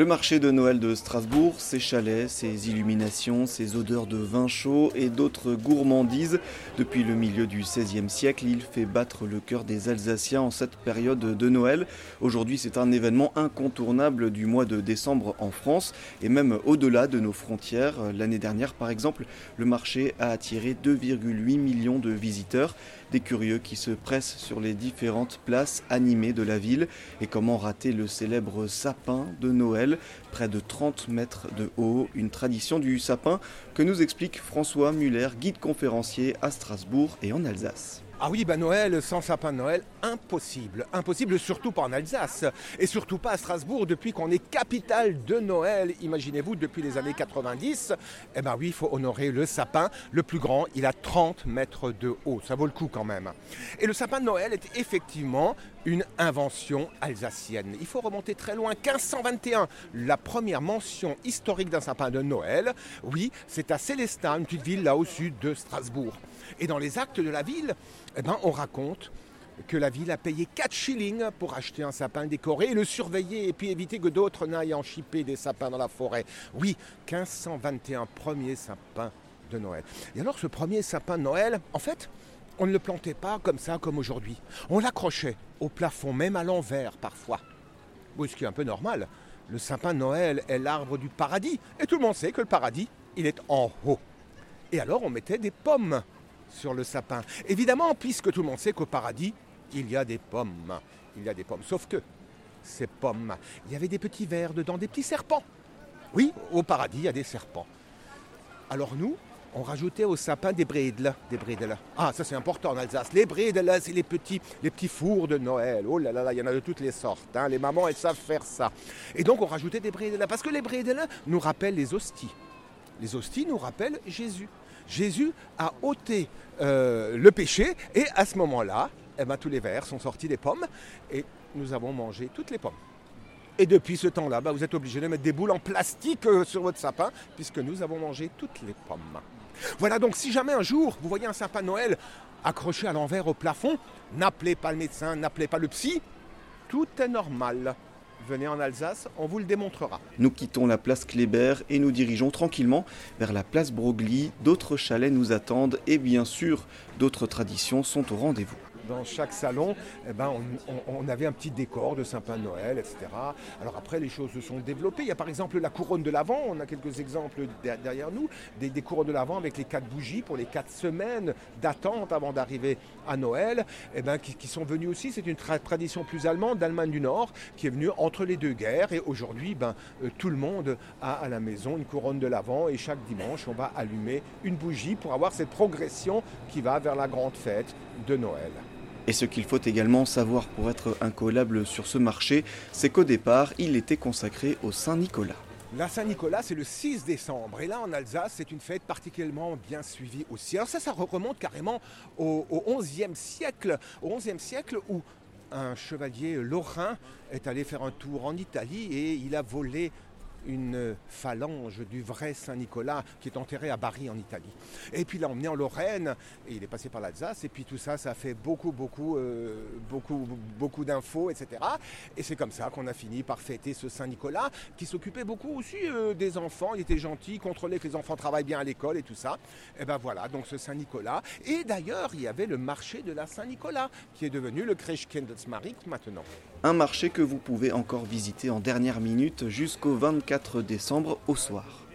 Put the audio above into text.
Le marché de Noël de Strasbourg, ses chalets, ses illuminations, ses odeurs de vin chaud et d'autres gourmandises. Depuis le milieu du XVIe siècle, il fait battre le cœur des Alsaciens en cette période de Noël. Aujourd'hui, c'est un événement incontournable du mois de décembre en France et même au-delà de nos frontières. L'année dernière, par exemple, le marché a attiré 2,8 millions de visiteurs, des curieux qui se pressent sur les différentes places animées de la ville. Et comment rater le célèbre sapin de Noël? Près de 30 mètres de haut, une tradition du sapin que nous explique François Muller, guide conférencier à Strasbourg et en Alsace. Ah oui, ben Noël sans sapin de Noël, impossible. Impossible, surtout pas en Alsace. Et surtout pas à Strasbourg, depuis qu'on est capitale de Noël. Imaginez-vous, depuis les années 90. Eh ben oui, il faut honorer le sapin. Le plus grand, il a 30 mètres de haut. Ça vaut le coup quand même. Et le sapin de Noël est effectivement une invention alsacienne. Il faut remonter très loin, 1521, la première mention historique d'un sapin de Noël. Oui, c'est à Célestin, une petite ville là au sud de Strasbourg. Et dans les actes de la ville, eh ben, on raconte que la ville a payé 4 shillings pour acheter un sapin décoré et le surveiller et puis éviter que d'autres n'aillent en chipper des sapins dans la forêt. Oui, 1521, premier sapin de Noël. Et alors ce premier sapin de Noël, en fait, on ne le plantait pas comme ça, comme aujourd'hui. On l'accrochait au plafond, même à l'envers parfois. Oui, ce qui est un peu normal. Le sapin de Noël est l'arbre du paradis. Et tout le monde sait que le paradis, il est en haut. Et alors on mettait des pommes sur le sapin. Évidemment, puisque tout le monde sait qu'au paradis, il y a des pommes. Il y a des pommes. Sauf que ces pommes, il y avait des petits vers dedans, des petits serpents. Oui, au paradis, il y a des serpents. Alors nous, on rajoutait au sapin des bridles. Des bridles. Ah, ça c'est important en Alsace. Les bridles, c'est les petits, les petits fours de Noël. Oh là là là, il y en a de toutes les sortes. Hein. Les mamans, elles savent faire ça. Et donc on rajoutait des bridles. Parce que les bridles nous rappellent les hosties. Les hosties nous rappellent Jésus. Jésus a ôté euh, le péché et à ce moment-là, eh ben, tous les vers sont sortis des pommes et nous avons mangé toutes les pommes. Et depuis ce temps-là, bah, vous êtes obligé de mettre des boules en plastique euh, sur votre sapin puisque nous avons mangé toutes les pommes. Voilà donc si jamais un jour vous voyez un sapin Noël accroché à l'envers au plafond, n'appelez pas le médecin, n'appelez pas le psy, tout est normal venez en Alsace, on vous le démontrera. Nous quittons la place Kléber et nous dirigeons tranquillement vers la place Broglie. D'autres chalets nous attendent et bien sûr, d'autres traditions sont au rendez-vous dans chaque salon, eh ben, on, avait un petit décor de sapin de Noël, etc. Alors après, les choses se sont développées. Il y a par exemple la couronne de l'Avent, on a quelques exemples derrière nous, des, couronnes de l'Avent avec les quatre bougies pour les quatre semaines d'attente avant d'arriver à Noël, eh ben, qui, sont venues aussi. C'est une tradition plus allemande d'Allemagne du Nord qui est venue entre les deux guerres. Et aujourd'hui, ben, euh, tout le monde a à la maison une couronne de l'Avent et chaque dimanche, on va allumer une bougie pour avoir cette progression qui va vers la grande fête de Noël. Et ce qu'il faut également savoir pour être incollable sur ce marché, c'est qu'au départ, il était consacré au Saint-Nicolas. La Saint-Nicolas, c'est le 6 décembre. Et là, en Alsace, c'est une fête particulièrement bien suivie aussi. Alors ça, ça remonte carrément au, XIe siècle. Au XIe siècle où un chevalier lorrain est allé faire un tour en Italie et il a volé une phalange du vrai Saint-Nicolas qui est enterré à Bari en Italie. Et puis il l'a emmené en Lorraine et il est passé par l'Alsace et puis tout ça, ça fait beaucoup, beaucoup, euh, beaucoup, beaucoup d'infos, etc. Et c'est comme ça qu'on a fini par fêter ce Saint-Nicolas qui s'occupait beaucoup aussi euh, des enfants. Il était gentil, contrôlait que les enfants travaillent bien à l'école et tout ça. Et ben voilà, donc ce Saint-Nicolas. Et d'ailleurs, il y avait le marché de la Saint-Nicolas qui est devenu le Christkindlesmarkt maintenant. Un marché que vous pouvez encore visiter en dernière minute jusqu'au 24 4 décembre au soir.